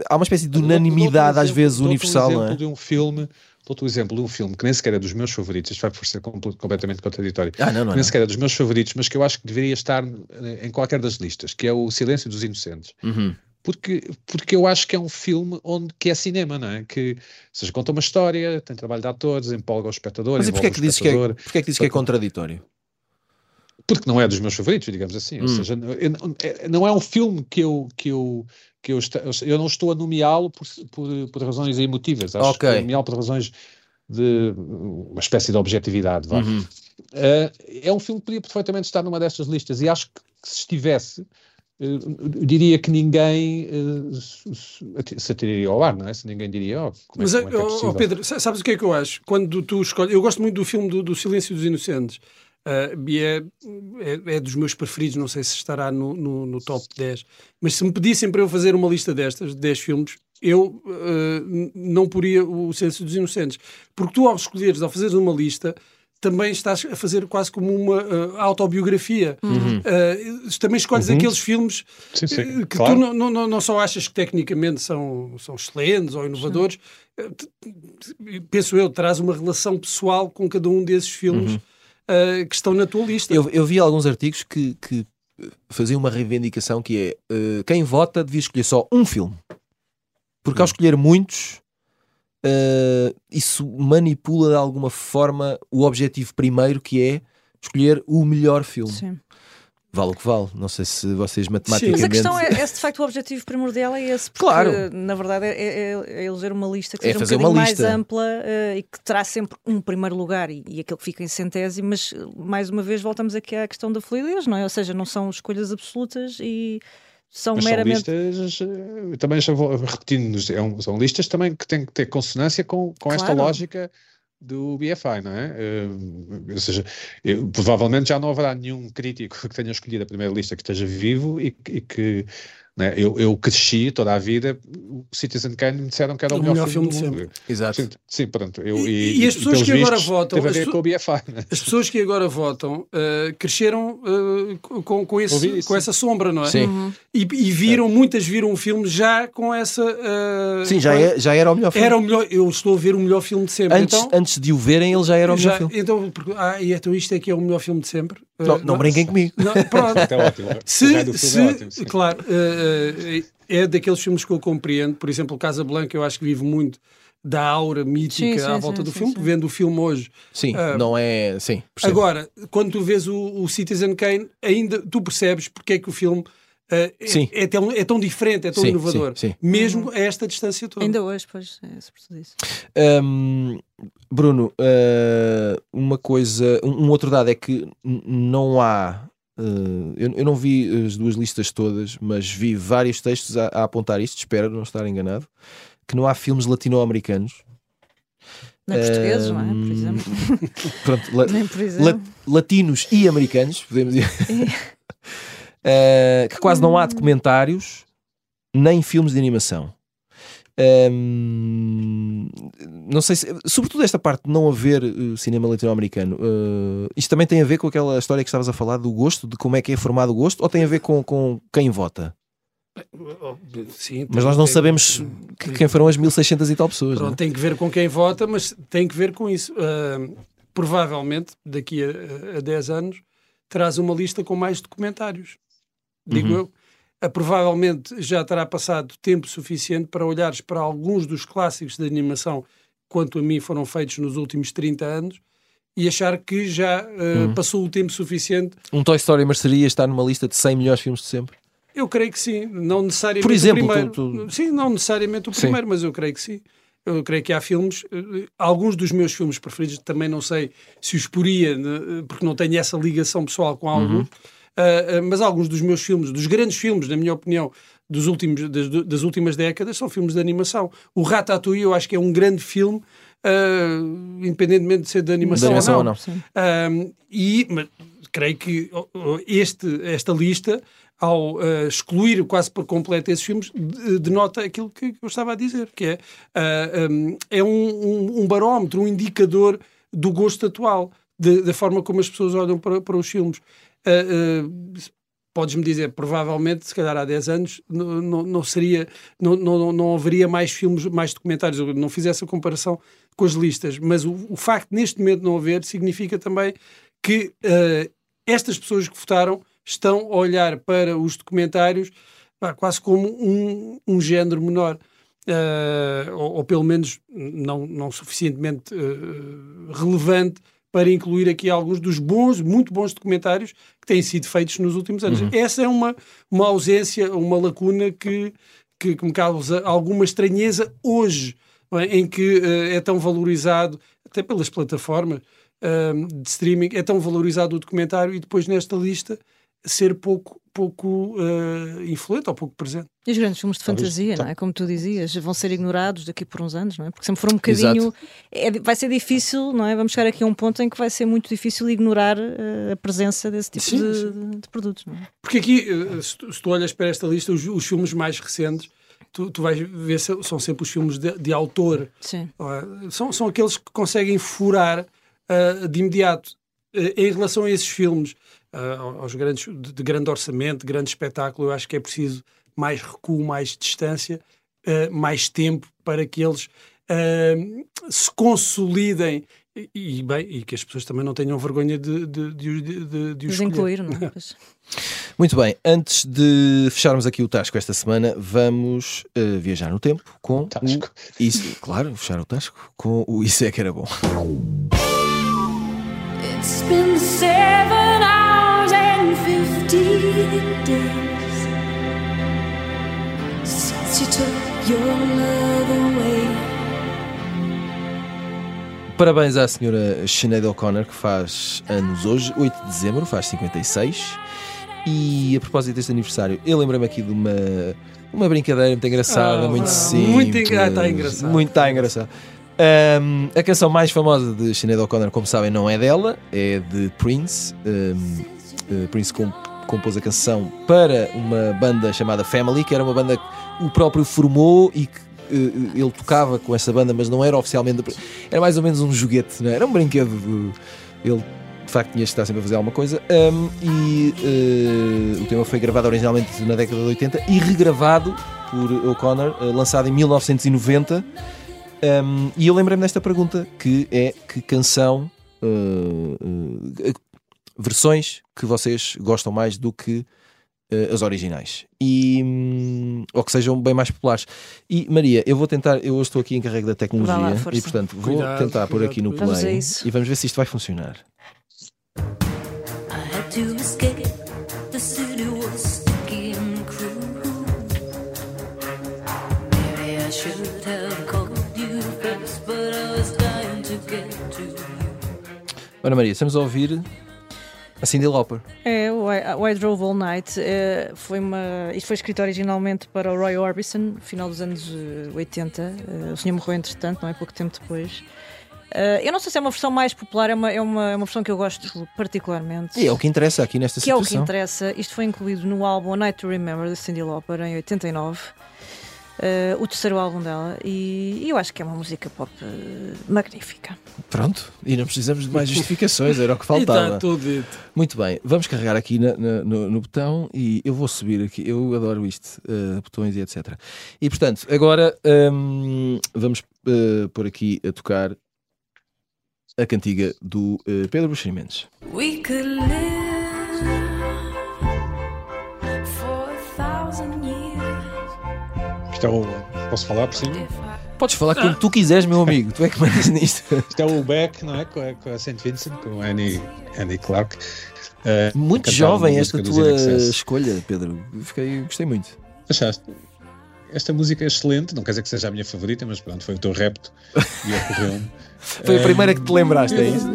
Speaker 1: há uma espécie de unanimidade, às vezes, universal,
Speaker 3: um
Speaker 1: não
Speaker 3: exemplo
Speaker 1: é?
Speaker 3: de um filme, dou-te um exemplo de um filme que nem sequer é dos meus favoritos, isto vai parecer compl- completamente contraditório,
Speaker 1: Ah, não, não.
Speaker 3: nem
Speaker 1: não.
Speaker 3: sequer é dos meus favoritos, mas que eu acho que deveria estar eh, em qualquer das listas, que é o Silêncio dos Inocentes.
Speaker 1: Uhum.
Speaker 3: Porque, porque eu acho que é um filme onde que é cinema, não é? Que, ou seja, conta uma história, tem trabalho de atores, empolga o espectador,
Speaker 1: Mas e porquê é que
Speaker 3: o
Speaker 1: dizes que é, porquê é, que dizes que é contraditório?
Speaker 3: porque não é dos meus favoritos, digamos assim. Ou
Speaker 1: Hum.
Speaker 3: seja, não- é- não é um filme que eu, que eu, que eu, eu não estou a nomeá-lo por, por, por, razões emotivas, acho okay. que estou a nomeá-lo por razões de uma espécie de objetividade. Uhum. Uh, é um filme que podia perfeitamente estar numa destas listas e acho que, que se estivesse, uh, diria que ninguém uh, se atiraria ao ar, não é? Se ninguém diria, oh, como é, Mas, como é, que é oh,
Speaker 2: Pedro, sabes o que é que eu acho? Quando tu escolhes, eu gosto muito do filme do, do Silêncio dos Inocentes. Uh, e é, é, é, dos meus preferidos, não sei se estará no, no, no, top 10. Mas se me pedissem para eu fazer uma lista destas, de 10 filmes, eu uh, não poria o Silêncio dos Inocentes. Porque tu, ao escolheres, ao fazeres uma lista, também estás a fazer quase como uma uh, autobiografia. Uhum. Uh, também escolhes uhum. aqueles filmes sim, sim, que claro. tu não, não, não só achas que tecnicamente são, são excelentes ou inovadores, penso eu, traz uma relação pessoal com cada um desses filmes uhum. Uh, que estão na tua lista.
Speaker 1: Eu, eu vi alguns artigos que, que faziam uma reivindicação que é quem vota devia escolher só um filme. Porque ao escolher muitos, uh, isso manipula de alguma forma o objetivo primeiro, que é escolher o melhor filme. Sim. Vale o que vale. Não sei se vocês matematicamente.
Speaker 4: Sim. Mas a questão é, *laughs* esse de facto o objetivo primordial é esse, porque claro. na verdade é, é, é eleger uma lista que é seja é um bocadinho mais ampla uh, e que terá sempre um primeiro lugar e, e aquele que fica em centésimo, mas mais uma vez voltamos aqui à questão da fluidez, não é? Ou seja, não são escolhas absolutas e são Mas meramente. São
Speaker 3: listas, eh, também repetindo, é um, são listas também que têm que ter consonância com, com claro. esta lógica do BFI, não é? Uh, ou seja, eu, provavelmente já não haverá nenhum crítico que tenha escolhido a primeira lista que esteja vivo e, e que né? Eu, eu cresci toda a vida, o Citizen Kane me disseram que era o, o melhor, melhor, filme, filme de sempre.
Speaker 1: Exato.
Speaker 3: Sim, sim pronto. Eu,
Speaker 2: e, e, as pessoas que agora votam.
Speaker 3: Teve a ver com o BFI,
Speaker 2: né? As pessoas que agora votam uh, cresceram uh, com, com, esse, com essa sombra, não é?
Speaker 1: Sim. Uhum.
Speaker 2: E, e, viram, é. muitas viram o filme já com essa. Uh,
Speaker 1: sim, já, é, já era o melhor filme.
Speaker 2: Era o melhor, eu estou a ver o melhor filme de sempre.
Speaker 1: Antes,
Speaker 2: então,
Speaker 1: antes de o verem, ele já era o melhor filme.
Speaker 2: Então, porque, ah, então isto é que é o melhor filme de sempre.
Speaker 1: Não, não, não brinquem comigo.
Speaker 2: Não, pronto. *laughs*
Speaker 3: é ótimo.
Speaker 2: Se, se, é ótimo, claro, é daqueles filmes que eu compreendo. Por exemplo, Casa Blanca, eu acho que vive muito da aura mítica sim, sim, à volta sim, do filme, vendo o filme hoje.
Speaker 1: Sim, uh, não é. Sim,
Speaker 2: percebo. Agora, quando tu vês o, o, Citizen Kane, ainda tu percebes porque é que o filme. Uh, é, é, tão, é tão diferente, é tão inovador, mesmo a esta distância toda.
Speaker 4: Ainda hoje, pois, é sobre isso.
Speaker 1: Um, Bruno, uh, uma coisa, um outro dado é que não há Uh, eu, eu, não vi as duas listas todas, mas vi vários textos a, a apontar isto, espero não estar enganado, que não há filmes latino-americanos.
Speaker 4: Nem portugueses, não é? Por exemplo. *laughs*
Speaker 1: Pronto, la, *laughs* por exemplo. La, latinos e americanos, podemos dizer. uh, *laughs* que quase não há documentários nem filmes de animação. Um, não sei se, sobretudo esta parte de não haver uh, cinema latino-americano, uh, isto também tem a ver com aquela história que estavas a falar do gosto, de como é que é formado o gosto, ou tem a ver com, com quem vota?
Speaker 2: Sim,
Speaker 1: mas nós não sabemos que, quem foram as 1600 e tal pessoas.
Speaker 2: Pronto,
Speaker 1: é?
Speaker 2: tem que ver com quem vota, mas tem que ver com isso. Uh, provavelmente, daqui a, a 10 anos, terás uma lista com mais documentários. Digo uhum. eu provavelmente já terá passado tempo suficiente para olhares para alguns dos clássicos de animação, quanto a mim foram feitos nos últimos 30 anos, e achar que já uh, passou o tempo suficiente.
Speaker 1: Um Toy Story mercearia estar numa lista de 100 melhores filmes de sempre?
Speaker 2: Eu creio que sim, não necessariamente
Speaker 1: Por exemplo,
Speaker 2: o primeiro.
Speaker 1: Tu, tu...
Speaker 2: Sim, não necessariamente o primeiro, sim. mas eu creio que sim. Eu creio que há filmes, eh, alguns dos meus filmes preferidos, também não sei se os poria, porque não tenho essa ligação pessoal com alguns, uhum Uh, mas alguns dos meus filmes, dos grandes filmes, na minha opinião, dos últimos, das, das, últimas décadas, são filmes de animação. O Ratatouille, eu acho que é um grande filme, uh, independentemente de ser de animação, de animação ou não. Ou não. Uh, e mas, creio que este, esta lista, ao uh, excluir quase por completo esses filmes, denota aquilo que eu estava a dizer, que é, um, é um, um, um, barómetro, um indicador do gosto atual, de, da forma como as pessoas olham para, para os filmes. Uh, podes-me dizer, provavelmente, se calhar há 10 anos, não, não, não seria, não, não, não haveria mais filmes, mais documentários. Eu não fiz essa comparação com as listas, mas o, o facto neste momento não haver significa também que uh, estas pessoas que votaram estão a olhar para os documentários pá, quase como um, um género menor. Uh, ou, ou, pelo menos não, não suficientemente uh, relevante para incluir aqui alguns dos bons, muito bons documentários que têm sido feitos nos últimos anos. Uhum. Essa é uma, uma ausência, uma lacuna que, que, que me causa alguma estranheza hoje, é? em que uh, é tão valorizado, até pelas plataformas uh, de streaming, é tão valorizado o documentário e depois nesta lista ser pouco, pouco uh, influente ou pouco presente.
Speaker 4: E os grandes filmes de Talvez, fantasia, não é? Como tu dizias, vão ser ignorados daqui por uns anos, não é? Porque sempre for um bocadinho. É, vai ser difícil, não é? Vamos chegar aqui a um ponto em que vai ser muito difícil ignorar uh, a presença desse tipo sim, de, sim. de, produtos, não é?
Speaker 2: Porque aqui, uh, se, tu, se, tu, olhas para esta lista, os, os filmes mais recentes. Tu, tu vais ver, são sempre os filmes de, de autor.
Speaker 4: Sim.
Speaker 2: São, são aqueles que conseguem furar de imediato. em relação a esses filmes, uh, aos grandes, de, de, grande orçamento, de grande espetáculo, eu acho que é preciso mais recuo, mais distância, uh, mais tempo para que eles uh, se consolidem e, bem, e que as pessoas também não tenham vergonha de, de, de, de, de os
Speaker 4: incluir. Não é? *laughs*
Speaker 1: Muito bem, antes de fecharmos aqui o Tasco esta semana, vamos uh, viajar no tempo com o
Speaker 3: Tasco.
Speaker 1: Isso, claro, fechar o Tasco com o Isso é que era bom. It's been seven hours and days since you took your love away. Parabéns à senhora Sinead O'Connor, que faz anos hoje, 8 de dezembro, faz 56. E a propósito deste aniversário, eu lembrei-me aqui de uma, uma brincadeira muito engraçada, oh, muito simples.
Speaker 2: Muito engra tá engraçado.
Speaker 1: Muito está engraçado. Um, a canção mais famosa de Sinead O'Connor, como sabem, não é dela, é de Prince. Um, Prince comp compôs a canção para uma banda chamada Family, que era uma banda que o próprio formou e que uh, ele tocava com essa banda, mas não era oficialmente. Era mais ou menos um joguete, não é? era um brinquedo. De, ele de facto tinha que estar sempre a fazer alguma coisa. Um, e uh, o tema foi gravado originalmente na década de 80 e regravado por O'Connor, uh, lançado em 1990. Um, e eu lembrei-me desta pergunta, que é que canção, uh, versões que vocês gostam mais do que uh, as originais. E, um, ou que sejam bem mais populares. E Maria, eu vou tentar, eu hoje estou aqui em carrego da tecnologia lá, e portanto vou cuidado, tentar pôr aqui no play e vamos ver se isto vai funcionar. Ana Maria, estamos a ouvir a Cindy Lauper.
Speaker 4: É, o I, Drove All Night. É, foi uma, isto foi escrito originalmente para o Roy Orbison, no final dos anos 80. Eh, eh, o senhor morreu entretanto, não é? Pouco tempo depois. Uh, eu não sei se é uma versão mais popular, é uma, é uma, é uma versão que eu gosto particularmente.
Speaker 1: E é o que interessa aqui nesta
Speaker 4: que
Speaker 1: situação.
Speaker 4: Que é o que interessa. Isto foi incluído no álbum A Night to Remember, da Cindy Lauper, em 89 uh, o terceiro álbum dela, e, e, eu acho que é uma música pop uh, magnífica.
Speaker 1: Pronto, e não precisamos de mais justificações, era o que *laughs* faltava.
Speaker 2: está tudo dito.
Speaker 1: Muito bem, vamos carregar aqui na, na, no, no, botão e eu vou subir aqui, eu adoro isto, uh, botões e etc. E portanto, agora um, vamos uh, pôr aqui a tocar a cantiga do uh, Pedro Buxeri Mendes. We could live
Speaker 3: Isto é o. Posso falar por cima?
Speaker 1: Podes falar como tu quiseres, meu amigo. Tu é que mandas nisto.
Speaker 3: Isto é o Beck, não é? Com a, com a St. Vincent, com a Annie, Annie Clark.
Speaker 1: Uh, muito jovem esta tua escolha, Pedro. Fiquei, gostei muito.
Speaker 3: Achaste? Esta música é excelente, não quer dizer que seja a minha favorita, mas pronto, foi o teu repto e ocorreu-me. *laughs*
Speaker 1: foi a primeira que te lembraste, é isso?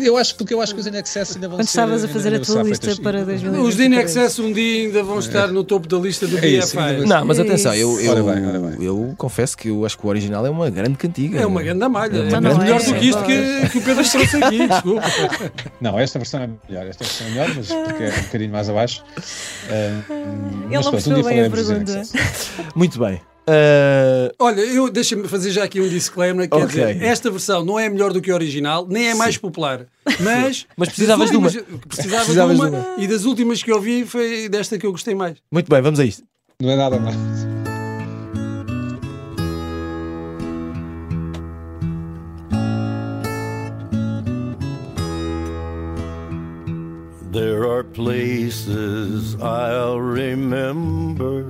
Speaker 3: Eu acho, porque eu acho que os INXS ainda vão
Speaker 4: Quando
Speaker 3: ser.
Speaker 4: estavas a fazer a tua lista feitas. para 2020.
Speaker 2: Os INXS um dia ainda vão estar no topo da lista do é BFI.
Speaker 1: Não, mas atenção, eu, eu, ora bem, ora bem. eu confesso que eu acho que o original é uma grande cantiga.
Speaker 2: É uma grande malha. É, é melhor do que isto que, que o Pedro trouxe aqui, *laughs* desculpa.
Speaker 3: Não, esta versão é melhor. Esta versão é melhor, mas porque é um bocadinho mais abaixo. Uh, *laughs*
Speaker 4: Ele não percebeu bem a pergunta.
Speaker 1: Muito bem. Uh...
Speaker 2: Olha, eu deixa-me fazer já aqui um disclaimer. Quer okay. dizer, esta versão não é melhor do que a original, nem é mais Sim. popular. Mas,
Speaker 1: mas precisavas de uma.
Speaker 2: Precisava precisavas de, uma, de uma. E das últimas que eu vi foi desta que eu gostei mais.
Speaker 1: Muito bem, vamos a isto.
Speaker 3: Não é nada mais. There are places
Speaker 1: I'll remember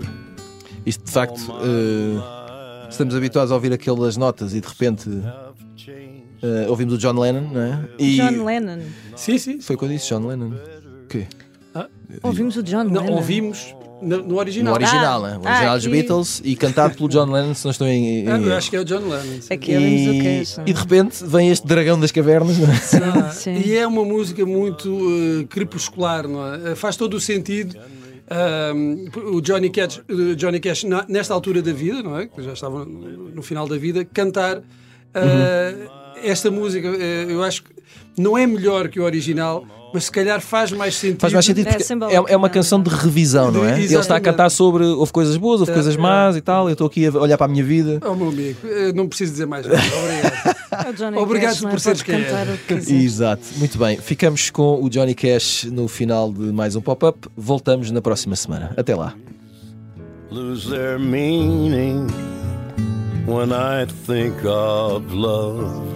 Speaker 1: isto de facto, uh, estamos habituados a ouvir aquelas notas e de repente uh, ouvimos o John Lennon, não é?
Speaker 4: E... John Lennon.
Speaker 2: Sim, sim.
Speaker 1: Foi quando disse John Lennon. O quê?
Speaker 2: Ah,
Speaker 4: Ouvimos o John Lennon.
Speaker 2: Não, ouvimos no, no original.
Speaker 1: No original,
Speaker 4: Ah,
Speaker 1: né? O
Speaker 4: ah,
Speaker 1: original dos
Speaker 4: aqui.
Speaker 1: Beatles e cantado pelo John Lennon, se não estou em. em-
Speaker 2: Ah, eu acho que é o John Lennon. sim.
Speaker 4: Aqui o
Speaker 1: e,
Speaker 4: Cash.
Speaker 1: e de repente vem este dragão das cavernas, não é?
Speaker 2: Ah,
Speaker 4: Sim.
Speaker 2: E é uma música muito eh, crepuscular, não é? Faz todo o sentido. O Johnny Cash, Johnny Cash, nesta altura da vida, não é? Que já estava no, final da vida, cantar ah, esta música. eh, eu acho que não é melhor que o original, mas se calhar faz mais sentido.
Speaker 1: Faz mais sentido
Speaker 4: É
Speaker 1: porque
Speaker 4: simbólico,
Speaker 1: é, é uma
Speaker 4: é?
Speaker 1: canção de revisão, não é? Ele está a
Speaker 2: Exatamente.
Speaker 1: cantar sobre houve coisas boas, houve
Speaker 2: É,
Speaker 1: coisas
Speaker 2: é.
Speaker 1: más e tal. Eu estou aqui a olhar para a minha vida.
Speaker 2: Oh, meu amigo, eh, não preciso dizer mais nada. Obrigado.
Speaker 4: É
Speaker 2: Obrigado
Speaker 4: Cash, é?
Speaker 2: por seres quem é.
Speaker 1: Exato, muito bem. Ficamos com o Johnny Cash no final de mais um pop-up. Voltamos na próxima semana. Até lá.
Speaker 5: lose their meaning when I think of love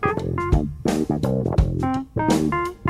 Speaker 5: Thank you.